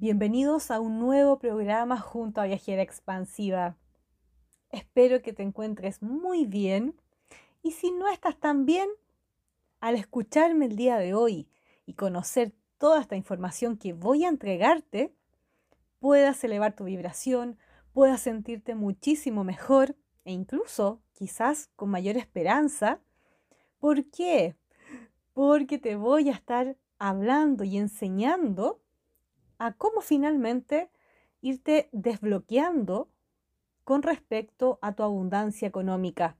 Bienvenidos a un nuevo programa junto a Viajera Expansiva. Espero que te encuentres muy bien y si no estás tan bien, al escucharme el día de hoy y conocer toda esta información que voy a entregarte, puedas elevar tu vibración, puedas sentirte muchísimo mejor e incluso quizás con mayor esperanza. ¿Por qué? Porque te voy a estar hablando y enseñando a cómo finalmente irte desbloqueando con respecto a tu abundancia económica.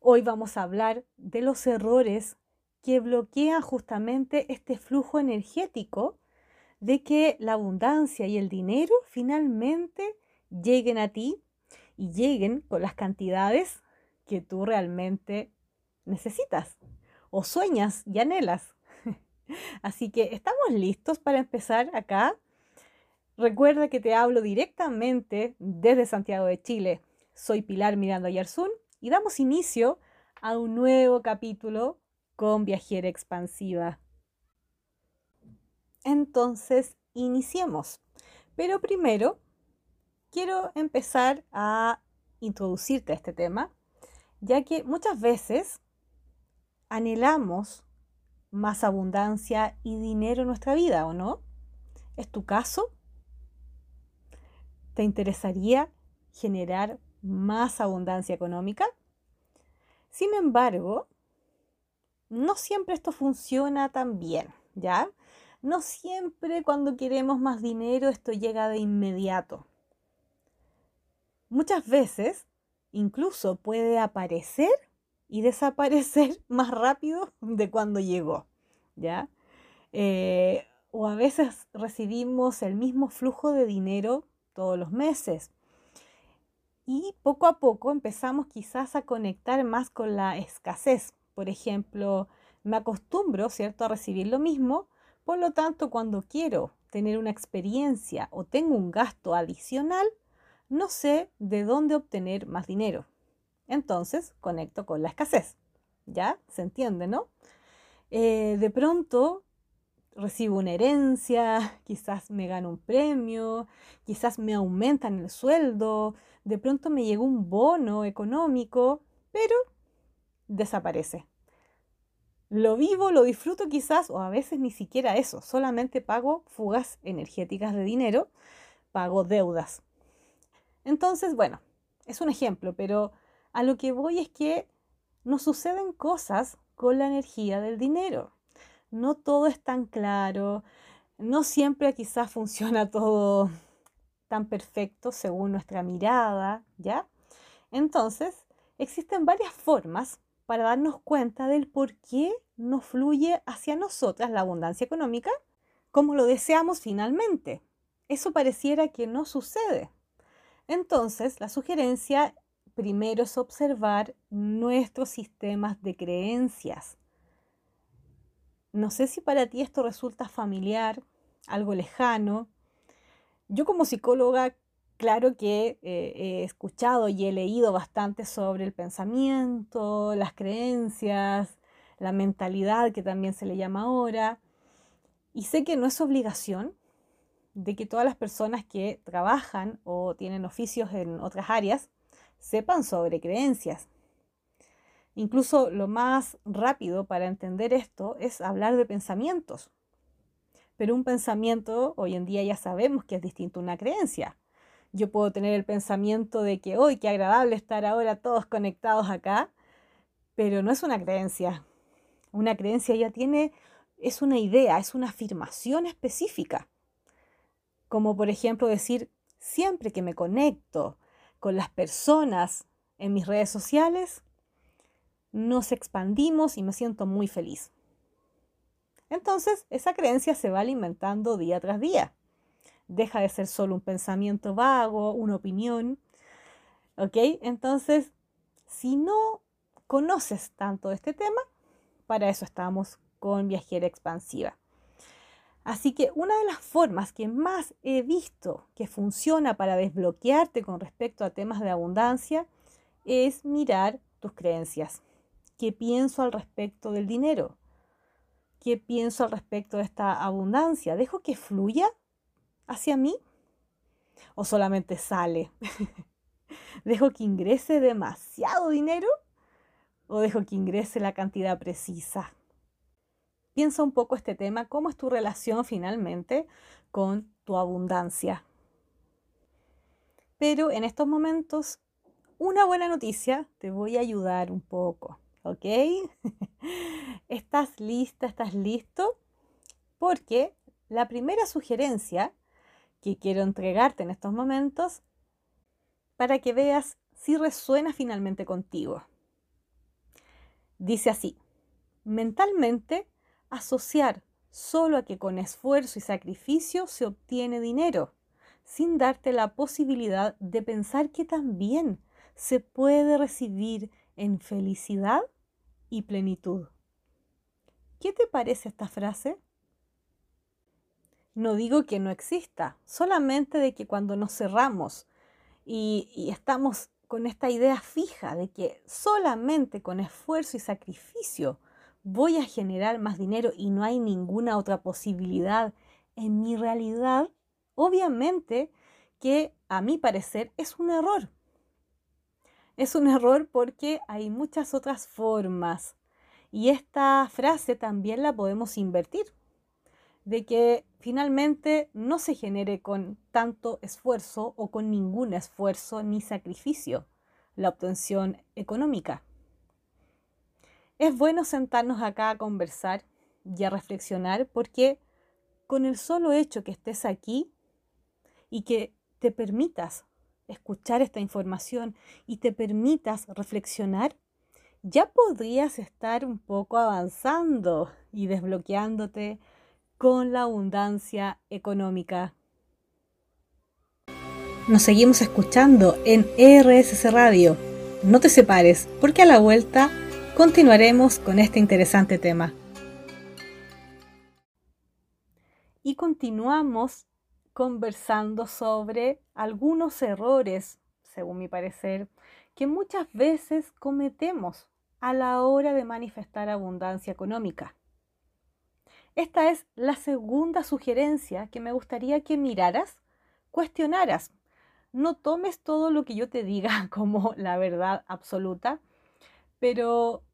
Hoy vamos a hablar de los errores que bloquean justamente este flujo energético de que la abundancia y el dinero finalmente lleguen a ti y lleguen con las cantidades que tú realmente necesitas o sueñas y anhelas. Así que estamos listos para empezar acá. Recuerda que te hablo directamente desde Santiago de Chile. Soy Pilar Miranda Yarzún y damos inicio a un nuevo capítulo con Viajera Expansiva. Entonces, iniciemos. Pero primero, quiero empezar a introducirte a este tema, ya que muchas veces anhelamos más abundancia y dinero en nuestra vida, ¿o no? ¿Es tu caso? ¿Te interesaría generar más abundancia económica? Sin embargo, no siempre esto funciona tan bien, ¿ya? No siempre cuando queremos más dinero esto llega de inmediato. Muchas veces incluso puede aparecer y desaparecer más rápido de cuando llegó, ¿ya? Eh, o a veces recibimos el mismo flujo de dinero todos los meses. Y poco a poco empezamos quizás a conectar más con la escasez. Por ejemplo, me acostumbro, ¿cierto?, a recibir lo mismo. Por lo tanto, cuando quiero tener una experiencia o tengo un gasto adicional, no sé de dónde obtener más dinero. Entonces conecto con la escasez. ¿Ya? ¿Se entiende, no? Eh, de pronto recibo una herencia, quizás me gano un premio, quizás me aumentan el sueldo, de pronto me llegó un bono económico, pero desaparece. Lo vivo, lo disfruto quizás, o a veces ni siquiera eso, solamente pago fugas energéticas de dinero, pago deudas. Entonces, bueno, es un ejemplo, pero a lo que voy es que nos suceden cosas con la energía del dinero. No todo es tan claro, no siempre quizás funciona todo tan perfecto según nuestra mirada, ¿ya? Entonces, existen varias formas para darnos cuenta del por qué no fluye hacia nosotras la abundancia económica como lo deseamos finalmente. Eso pareciera que no sucede. Entonces, la sugerencia primero es observar nuestros sistemas de creencias. No sé si para ti esto resulta familiar, algo lejano. Yo como psicóloga, claro que eh, he escuchado y he leído bastante sobre el pensamiento, las creencias, la mentalidad que también se le llama ahora. Y sé que no es obligación de que todas las personas que trabajan o tienen oficios en otras áreas sepan sobre creencias. Incluso lo más rápido para entender esto es hablar de pensamientos. Pero un pensamiento hoy en día ya sabemos que es distinto a una creencia. Yo puedo tener el pensamiento de que hoy qué agradable estar ahora todos conectados acá, pero no es una creencia. Una creencia ya tiene, es una idea, es una afirmación específica. Como por ejemplo decir, siempre que me conecto con las personas en mis redes sociales, nos expandimos y me siento muy feliz. Entonces, esa creencia se va alimentando día tras día. Deja de ser solo un pensamiento vago, una opinión. ¿Ok? Entonces, si no conoces tanto este tema, para eso estamos con Viajera Expansiva. Así que una de las formas que más he visto que funciona para desbloquearte con respecto a temas de abundancia es mirar tus creencias. ¿Qué pienso al respecto del dinero? ¿Qué pienso al respecto de esta abundancia? ¿Dejo que fluya hacia mí? ¿O solamente sale? ¿Dejo que ingrese demasiado dinero? ¿O dejo que ingrese la cantidad precisa? Piensa un poco este tema, cómo es tu relación finalmente con tu abundancia. Pero en estos momentos, una buena noticia, te voy a ayudar un poco, ¿ok? ¿Estás lista? ¿Estás listo? Porque la primera sugerencia que quiero entregarte en estos momentos para que veas si resuena finalmente contigo. Dice así, mentalmente asociar solo a que con esfuerzo y sacrificio se obtiene dinero, sin darte la posibilidad de pensar que también se puede recibir en felicidad y plenitud. ¿Qué te parece esta frase? No digo que no exista, solamente de que cuando nos cerramos y, y estamos con esta idea fija de que solamente con esfuerzo y sacrificio voy a generar más dinero y no hay ninguna otra posibilidad en mi realidad, obviamente que a mi parecer es un error. Es un error porque hay muchas otras formas y esta frase también la podemos invertir, de que finalmente no se genere con tanto esfuerzo o con ningún esfuerzo ni sacrificio la obtención económica. Es bueno sentarnos acá a conversar y a reflexionar porque con el solo hecho que estés aquí y que te permitas escuchar esta información y te permitas reflexionar, ya podrías estar un poco avanzando y desbloqueándote con la abundancia económica. Nos seguimos escuchando en RSC Radio. No te separes porque a la vuelta continuaremos con este interesante tema. Y continuamos conversando sobre algunos errores, según mi parecer, que muchas veces cometemos a la hora de manifestar abundancia económica. Esta es la segunda sugerencia que me gustaría que miraras, cuestionaras. No tomes todo lo que yo te diga como la verdad absoluta, pero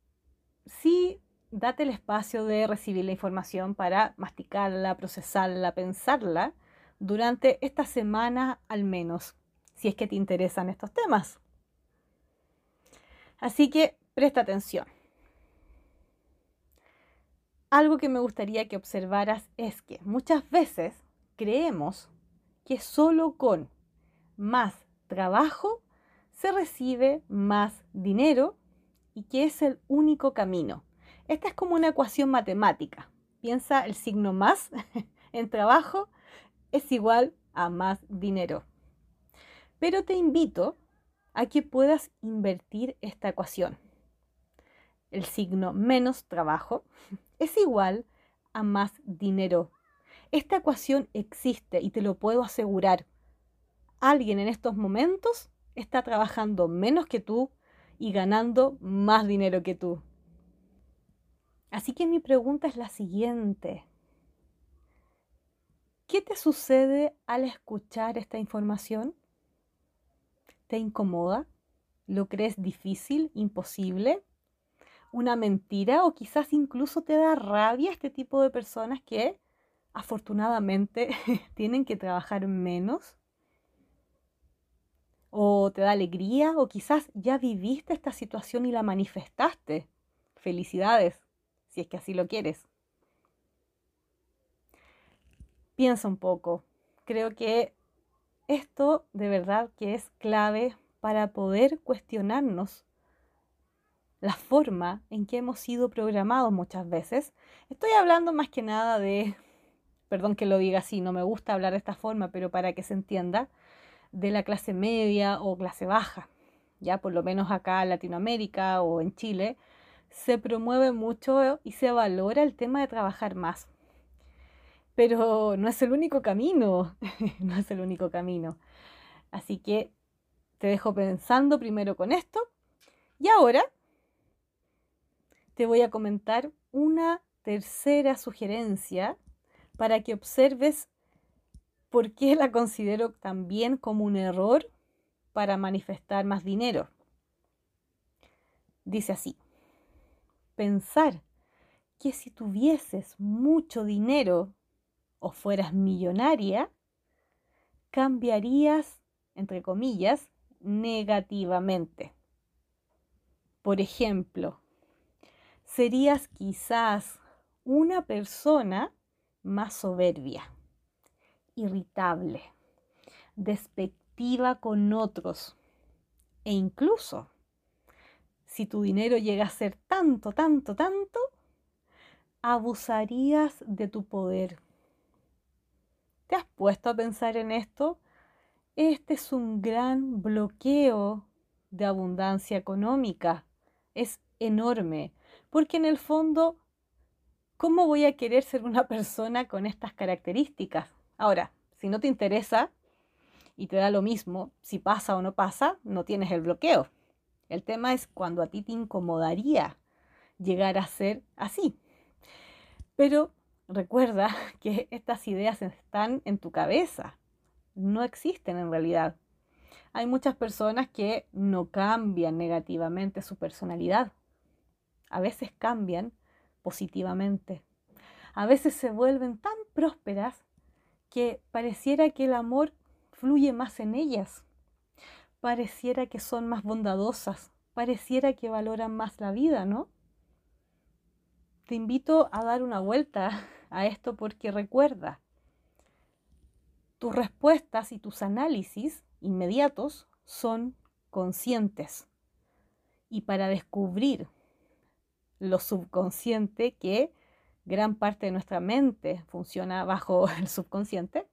sí date el espacio de recibir la información para masticarla, procesarla, pensarla durante esta semana al menos, si es que te interesan estos temas. Así que presta atención. Algo que me gustaría que observaras es que muchas veces creemos que solo con más trabajo se recibe más dinero y que es el único camino. Esta es como una ecuación matemática. Piensa el signo más en trabajo es igual a más dinero. Pero te invito a que puedas invertir esta ecuación. El signo menos trabajo es igual a más dinero. Esta ecuación existe y te lo puedo asegurar. Alguien en estos momentos está trabajando menos que tú y ganando más dinero que tú. Así que mi pregunta es la siguiente. ¿Qué te sucede al escuchar esta información? ¿Te incomoda? ¿Lo crees difícil, imposible? ¿Una mentira? ¿O quizás incluso te da rabia este tipo de personas que afortunadamente tienen que trabajar menos o te da alegría o quizás ya viviste esta situación y la manifestaste. Felicidades, si es que así lo quieres. Piensa un poco. Creo que esto de verdad que es clave para poder cuestionarnos la forma en que hemos sido programados muchas veces. Estoy hablando más que nada de, perdón que lo diga así, no me gusta hablar de esta forma, pero para que se entienda, de la clase media o clase baja. Ya por lo menos acá en Latinoamérica o en Chile se promueve mucho y se valora el tema de trabajar más. Pero no es el único camino, no es el único camino. Así que te dejo pensando primero con esto y ahora te voy a comentar una tercera sugerencia para que observes ¿Por qué la considero también como un error para manifestar más dinero? Dice así, pensar que si tuvieses mucho dinero o fueras millonaria, cambiarías, entre comillas, negativamente. Por ejemplo, serías quizás una persona más soberbia, irritable, despectiva con otros e incluso si tu dinero llega a ser tanto, tanto, tanto, abusarías de tu poder. ¿Te has puesto a pensar en esto? Este es un gran bloqueo de abundancia económica. Es enorme, porque en el fondo, ¿cómo voy a querer ser una persona con estas características? Ahora, si no te interesa y te da lo mismo si pasa o no pasa, no tienes el bloqueo. El tema es cuando a ti te incomodaría llegar a ser así. Pero recuerda que estas ideas están en tu cabeza, no existen en realidad. Hay muchas personas que no cambian negativamente su personalidad. A veces cambian positivamente. A veces se vuelven tan prósperas que pareciera que el amor fluye más en ellas. Pareciera que son más bondadosas. Pareciera que valoran más la vida, ¿no? te invito a dar una vuelta a esto porque recuerda, tus respuestas y tus análisis inmediatos son conscientes. Y para descubrir lo subconsciente, que gran parte de nuestra mente funciona bajo el subconsciente,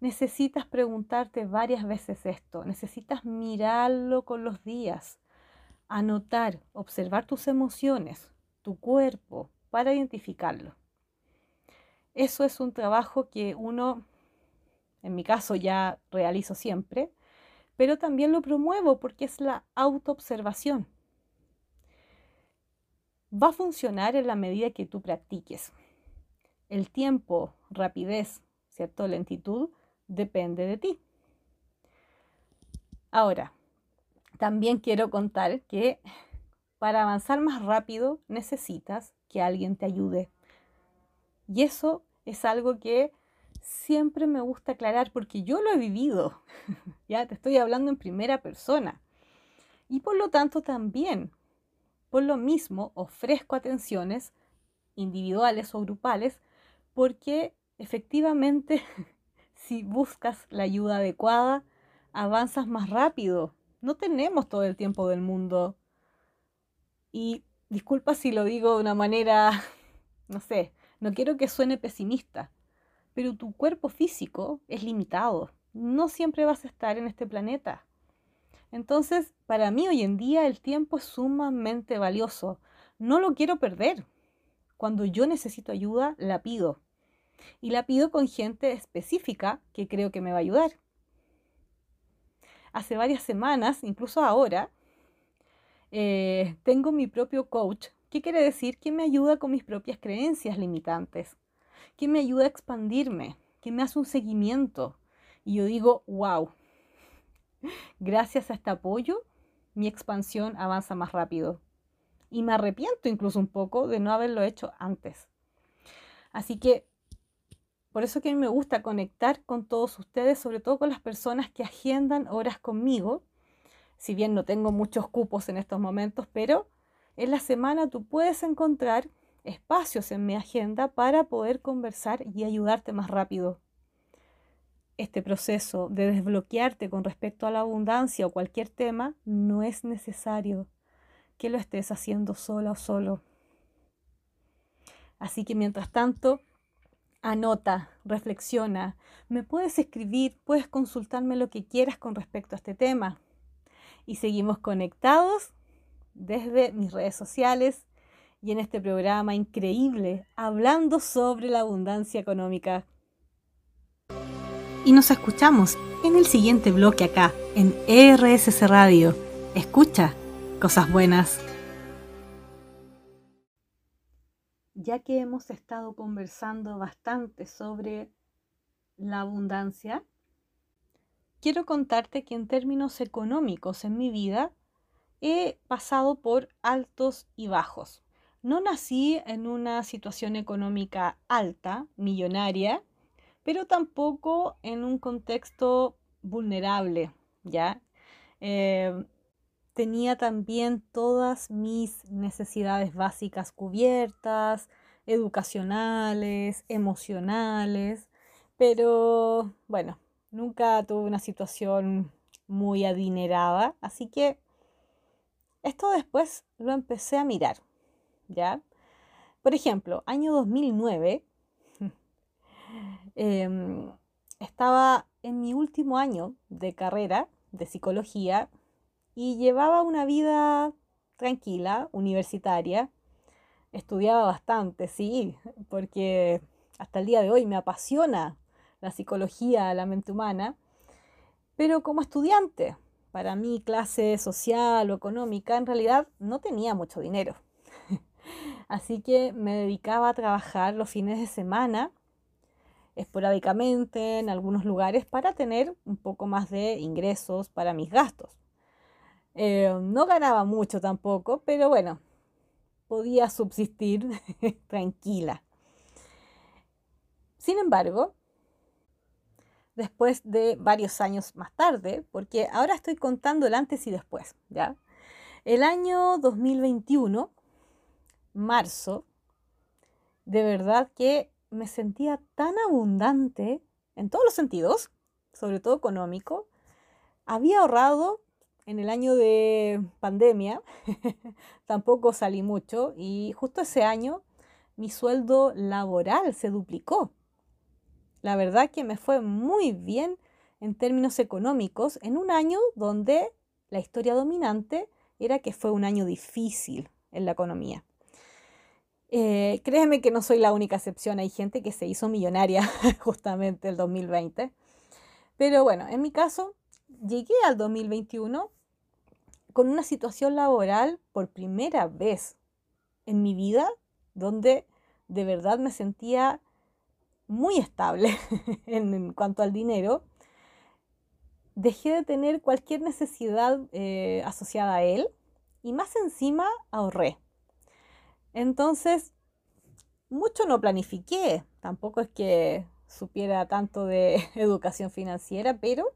necesitas preguntarte varias veces esto, necesitas mirarlo con los días, anotar, observar tus emociones, tu cuerpo, para identificarlo. Eso es un trabajo que uno, en mi caso, ya realizo siempre, pero también lo promuevo porque es la autoobservación. Va a funcionar en la medida que tú practiques. El tiempo, rapidez, ¿cierto? Lentitud, depende de ti. Ahora, también quiero contar que para avanzar más rápido necesitas que alguien te ayude. Y eso es algo que siempre me gusta aclarar porque yo lo he vivido. ya te estoy hablando en primera persona. Y por lo tanto también, por lo mismo, ofrezco atenciones individuales o grupales porque efectivamente si buscas la ayuda adecuada, avanzas más rápido. No tenemos todo el tiempo del mundo. Y disculpa si lo digo de una manera, no sé, no quiero que suene pesimista, pero tu cuerpo físico es limitado. No siempre vas a estar en este planeta. Entonces, para mí hoy en día el tiempo es sumamente valioso. No lo quiero perder. Cuando yo necesito ayuda, la pido. Y la pido con gente específica que creo que me va a ayudar. Hace varias semanas, incluso ahora, eh, tengo mi propio coach. ¿Qué quiere decir? Que me ayuda con mis propias creencias limitantes, que me ayuda a expandirme, que me hace un seguimiento. Y yo digo, wow, gracias a este apoyo, mi expansión avanza más rápido. Y me arrepiento incluso un poco de no haberlo hecho antes. Así que por eso que a mí me gusta conectar con todos ustedes, sobre todo con las personas que agendan horas conmigo si bien no tengo muchos cupos en estos momentos, pero en la semana tú puedes encontrar espacios en mi agenda para poder conversar y ayudarte más rápido. Este proceso de desbloquearte con respecto a la abundancia o cualquier tema no es necesario que lo estés haciendo sola o solo. Así que mientras tanto, anota, reflexiona, me puedes escribir, puedes consultarme lo que quieras con respecto a este tema y seguimos conectados desde mis redes sociales y en este programa increíble hablando sobre la abundancia económica. Y nos escuchamos en el siguiente bloque acá, en RSC Radio. Escucha cosas buenas. Ya que hemos estado conversando bastante sobre la abundancia, quiero contarte que en términos económicos en mi vida he pasado por altos y bajos. No nací en una situación económica alta, millonaria, pero tampoco en un contexto vulnerable, ¿ya? Eh, tenía también todas mis necesidades básicas cubiertas, educacionales, emocionales, pero bueno, nunca tuve una situación muy adinerada, así que esto después lo empecé a mirar, ¿ya? Por ejemplo, año 2009, em, estaba en mi último año de carrera de psicología y llevaba una vida tranquila, universitaria. Estudiaba bastante, sí, porque hasta el día de hoy me apasiona la psicología, la mente humana, pero como estudiante, para mí clase social o económica, en realidad no tenía mucho dinero. Así que me dedicaba a trabajar los fines de semana, esporádicamente, en algunos lugares, para tener un poco más de ingresos para mis gastos. Eh, no ganaba mucho tampoco, pero bueno, podía subsistir tranquila. Sin embargo, después de varios años más tarde, porque ahora estoy contando el antes y después, ¿ya? El año 2021, marzo, de verdad que me sentía tan abundante en todos los sentidos, sobre todo económico. Había ahorrado en el año de pandemia, tampoco salí mucho y justo ese año mi sueldo laboral se duplicó. La verdad que me fue muy bien en términos económicos en un año donde la historia dominante era que fue un año difícil en la economía. Eh, créeme que no soy la única excepción, hay gente que se hizo millonaria justamente el 2020. Pero bueno, en mi caso, llegué al 2021 con una situación laboral por primera vez en mi vida donde de verdad me sentía muy estable en, cuanto al dinero, dejé de tener cualquier necesidad eh, asociada a él y más encima ahorré. Entonces, mucho no planifiqué, tampoco es que supiera tanto de educación financiera, pero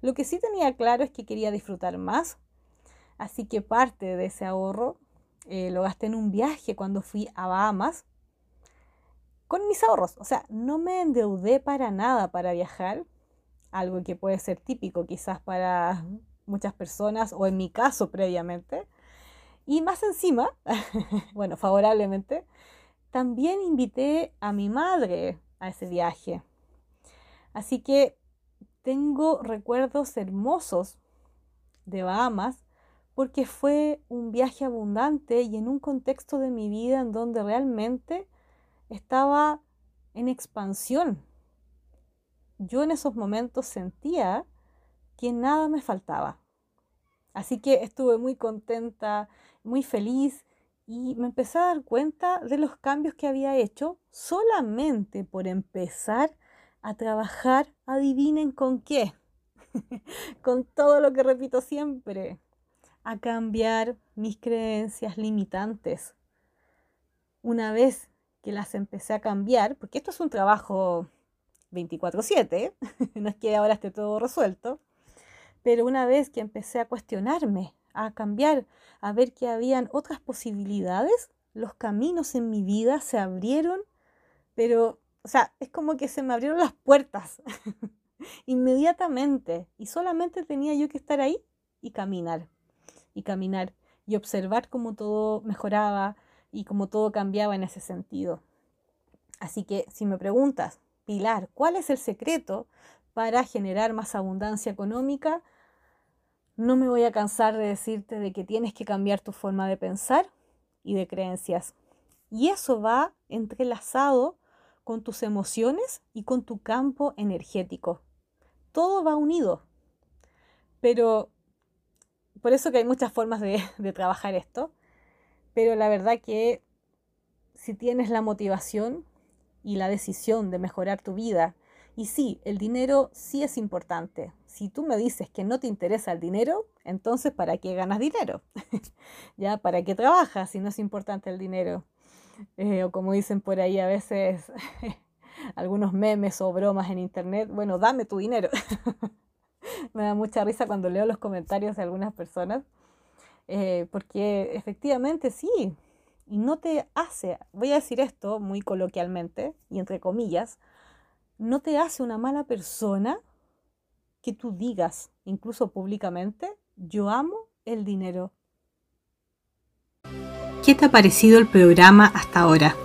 lo que sí tenía claro es que quería disfrutar más, así que parte de ese ahorro eh, lo gasté en un viaje cuando fui a Bahamas con mis ahorros. O sea, no me endeudé para nada para viajar, algo que puede ser típico quizás para muchas personas o en mi caso previamente. Y más encima, bueno, favorablemente, también invité a mi madre a ese viaje. Así que tengo recuerdos hermosos de Bahamas porque fue un viaje abundante y en un contexto de mi vida en donde realmente estaba en expansión. Yo en esos momentos sentía que nada me faltaba. Así que estuve muy contenta, muy feliz y me empecé a dar cuenta de los cambios que había hecho solamente por empezar a trabajar, adivinen con qué, con todo lo que repito siempre, a cambiar mis creencias limitantes. Una vez que las empecé a cambiar, porque esto es un trabajo 24/7, no es que ahora esté todo resuelto, pero una vez que empecé a cuestionarme, a cambiar, a ver que habían otras posibilidades, los caminos en mi vida se abrieron, pero, o sea, es como que se me abrieron las puertas inmediatamente y solamente tenía yo que estar ahí y caminar, y caminar, y observar cómo todo mejoraba, y como todo cambiaba en ese sentido. Así que si me preguntas, Pilar, ¿cuál es el secreto para generar más abundancia económica? No me voy a cansar de decirte de que tienes que cambiar tu forma de pensar y de creencias. Y eso va entrelazado con tus emociones y con tu campo energético. Todo va unido. Pero por eso que hay muchas formas de, de trabajar esto pero la verdad que si tienes la motivación y la decisión de mejorar tu vida Y sí, el dinero sí es importante. Si tú me dices que no te interesa el dinero, entonces ¿para qué ganas dinero? ¿Ya? ¿Para qué trabajas si no es importante el dinero? Eh, o como dicen por ahí a veces algunos memes o bromas en internet, bueno, dame tu dinero. me da mucha risa cuando leo los comentarios de algunas personas, eh, porque efectivamente sí, y no te hace, voy a decir esto muy coloquialmente y entre comillas, no te hace una mala persona que tú digas, incluso públicamente, yo amo el dinero. ¿Qué te ha parecido el programa hasta ahora?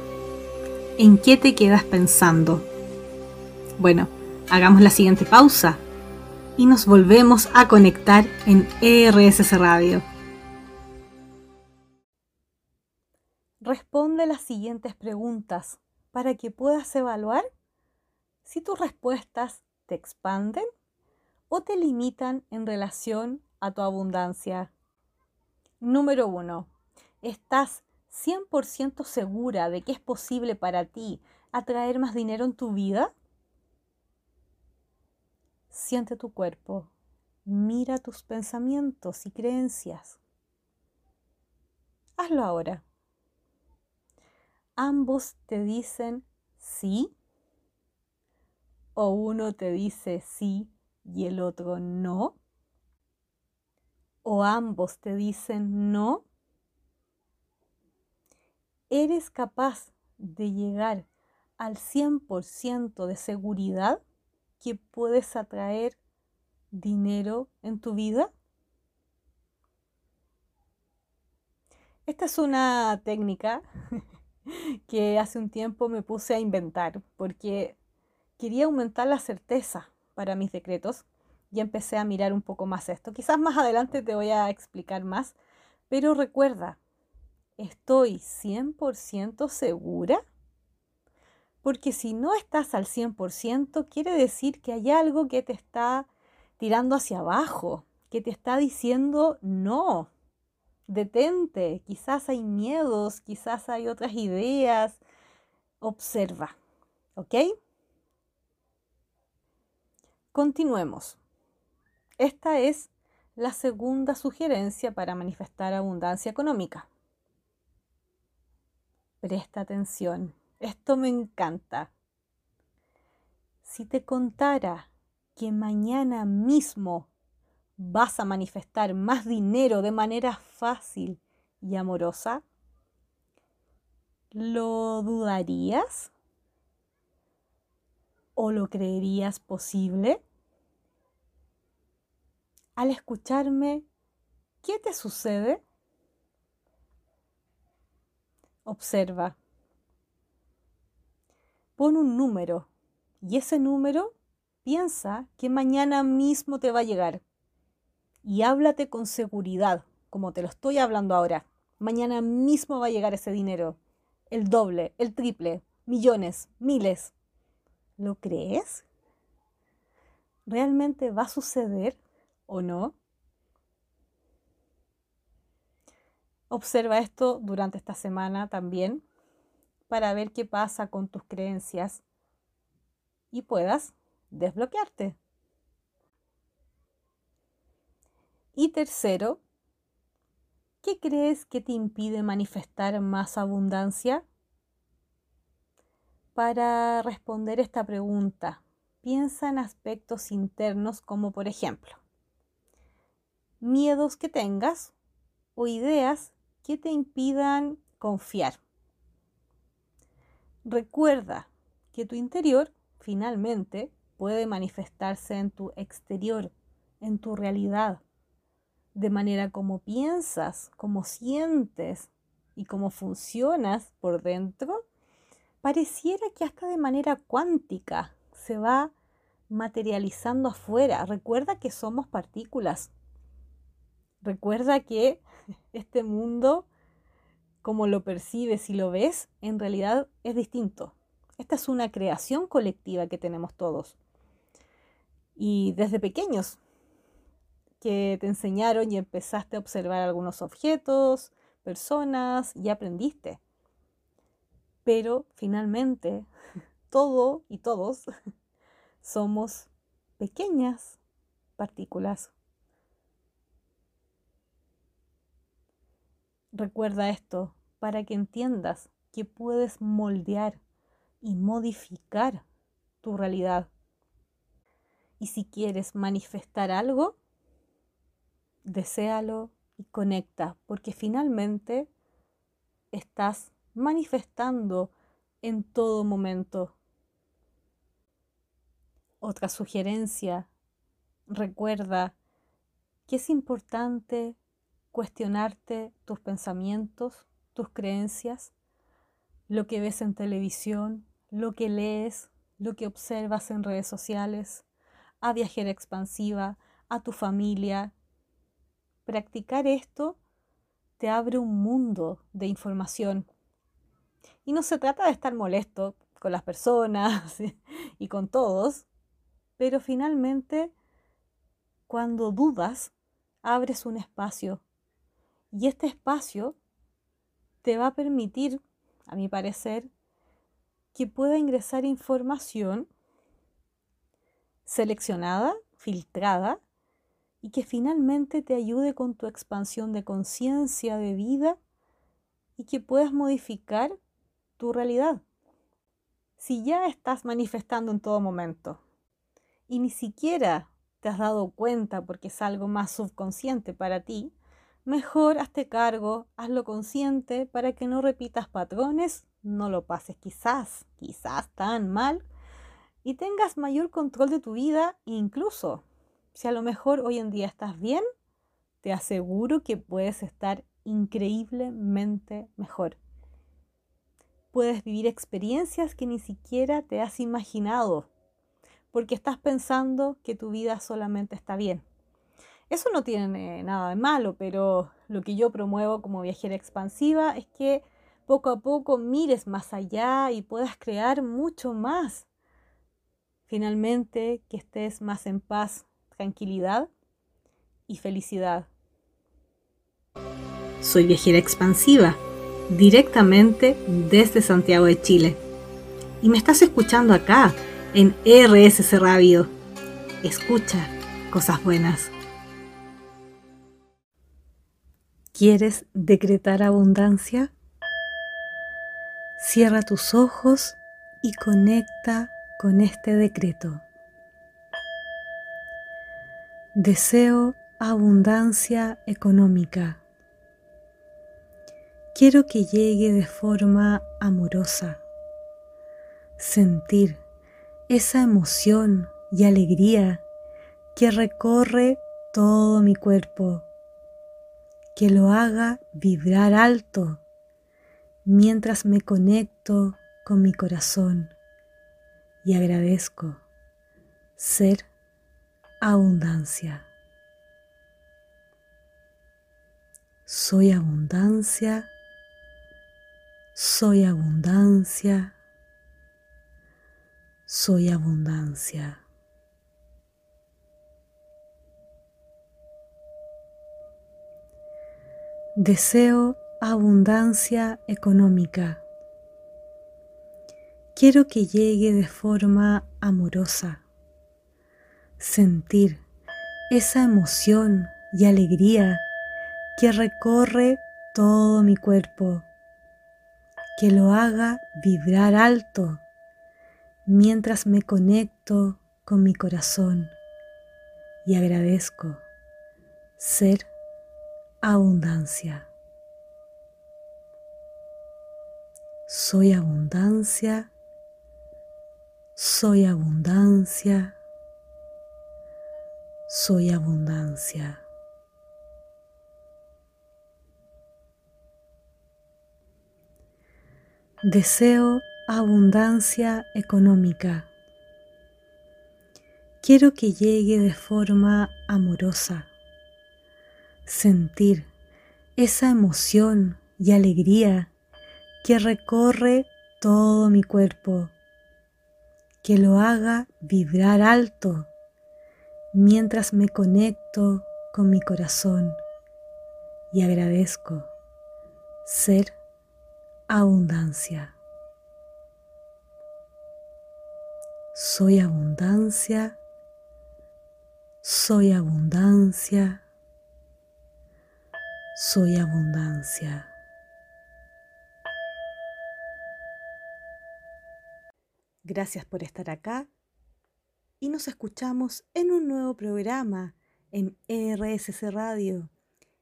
¿En qué te quedas pensando? Bueno, hagamos la siguiente pausa y nos volvemos a conectar en ERSS Radio. Responde las siguientes preguntas para que puedas evaluar si tus respuestas te expanden o te limitan en relación a tu abundancia. Número 1. ¿Estás 100% segura de que es posible para ti atraer más dinero en tu vida? Siente tu cuerpo, mira tus pensamientos y creencias. Hazlo ahora. Ambos te dicen sí o uno te dice sí y el otro no. O ambos te dicen no ¿Eres capaz de llegar al 100% de seguridad que puedes atraer dinero en tu vida? Esta es una técnica que hace un tiempo me puse a inventar porque quería aumentar la certeza para mis decretos y empecé a mirar un poco más esto. Quizás más adelante te voy a explicar más, pero recuerda, ¿Estoy 100% segura? Porque si no estás al 100%, quiere decir que hay algo que te está tirando hacia abajo, que te está diciendo no, detente, quizás hay miedos, quizás hay otras ideas. Observa, ¿ok? Continuemos. Esta es la segunda sugerencia para manifestar abundancia económica. Presta atención, esto me encanta. Si te contara que mañana mismo vas a manifestar más dinero de manera fácil y amorosa, ¿lo dudarías? ¿O lo creerías posible? Al escucharme, ¿qué te sucede? Observa. Pon un número y ese número piensa que mañana mismo te va a llegar. Y háblate con seguridad, como te lo estoy hablando ahora. Mañana mismo va a llegar ese dinero. El doble, el triple, millones, miles. ¿Lo crees? ¿Realmente va a suceder o no? Observa esto durante esta semana también para ver qué pasa con tus creencias y puedas desbloquearte. Y tercero, ¿qué crees que te impide manifestar más abundancia? Para responder esta pregunta, piensa en aspectos internos como por ejemplo, miedos que tengas o ideas que te impidan confiar. Recuerda que tu interior finalmente puede manifestarse en tu exterior, en tu realidad, de manera como piensas, como sientes y cómo funcionas por dentro, pareciera que hasta de manera cuántica se va materializando afuera. Recuerda que somos partículas. Recuerda que este mundo, como lo percibes y lo ves, en realidad es distinto. Esta es una creación colectiva que tenemos todos. Y desde pequeños, que te enseñaron y empezaste a observar algunos objetos, personas y aprendiste. Pero finalmente, todo y todos somos pequeñas partículas. Recuerda esto para que entiendas que puedes moldear y modificar tu realidad. Y si quieres manifestar algo, deséalo y conecta, porque finalmente estás manifestando en todo momento. Otra sugerencia, recuerda que es importante cuestionarte tus pensamientos, tus creencias, lo que ves en televisión, lo que lees, lo que observas en redes sociales, a viajera expansiva, a tu familia. Practicar esto te abre un mundo de información. Y no se trata de estar molesto con las personas y con todos, pero finalmente cuando dudas, abres un espacio. Y este espacio te va a permitir, a mi parecer, que pueda ingresar información seleccionada, filtrada, y que finalmente te ayude con tu expansión de conciencia, de vida, y que puedas modificar tu realidad. Si ya estás manifestando en todo momento y ni siquiera te has dado cuenta porque es algo más subconsciente para ti, mejor hazte cargo, hazlo consciente para que no repitas patrones, no lo pases quizás, quizás tan mal y tengas mayor control de tu vida e incluso si a lo mejor hoy en día estás bien, te aseguro que puedes estar increíblemente mejor. Puedes vivir experiencias que ni siquiera te has imaginado, porque estás pensando que tu vida solamente está bien. Eso no tiene nada de malo, pero lo que yo promuevo como viajera expansiva es que poco a poco mires más allá y puedas crear mucho más. Finalmente, que estés más en paz tranquilidad y felicidad. Soy viajera expansiva, directamente desde Santiago de Chile. Y me estás escuchando acá, en RSC Radio. Escucha cosas buenas. ¿Quieres decretar abundancia? Cierra tus ojos y conecta con este decreto. Deseo abundancia económica. Quiero que llegue de forma amorosa. Sentir esa emoción y alegría que recorre todo mi cuerpo. Que lo haga vibrar alto mientras me conecto con mi corazón y agradezco ser abundancia. Soy abundancia, soy abundancia, soy abundancia. Deseo abundancia económica. Quiero que llegue de forma amorosa sentir esa emoción y alegría que recorre todo mi cuerpo, que lo haga vibrar alto mientras me conecto con mi corazón y agradezco ser abundancia. Soy abundancia, soy abundancia soy abundancia. Deseo abundancia económica. Quiero que llegue de forma amorosa. Sentir esa emoción y alegría que recorre todo mi cuerpo. Que lo haga vibrar alto mientras me conecto con mi corazón y agradezco ser abundancia. Soy abundancia. Soy abundancia. Soy abundancia. Gracias por estar acá y nos escuchamos en un nuevo programa en RSC Radio.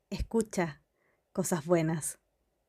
Escucha cosas buenas.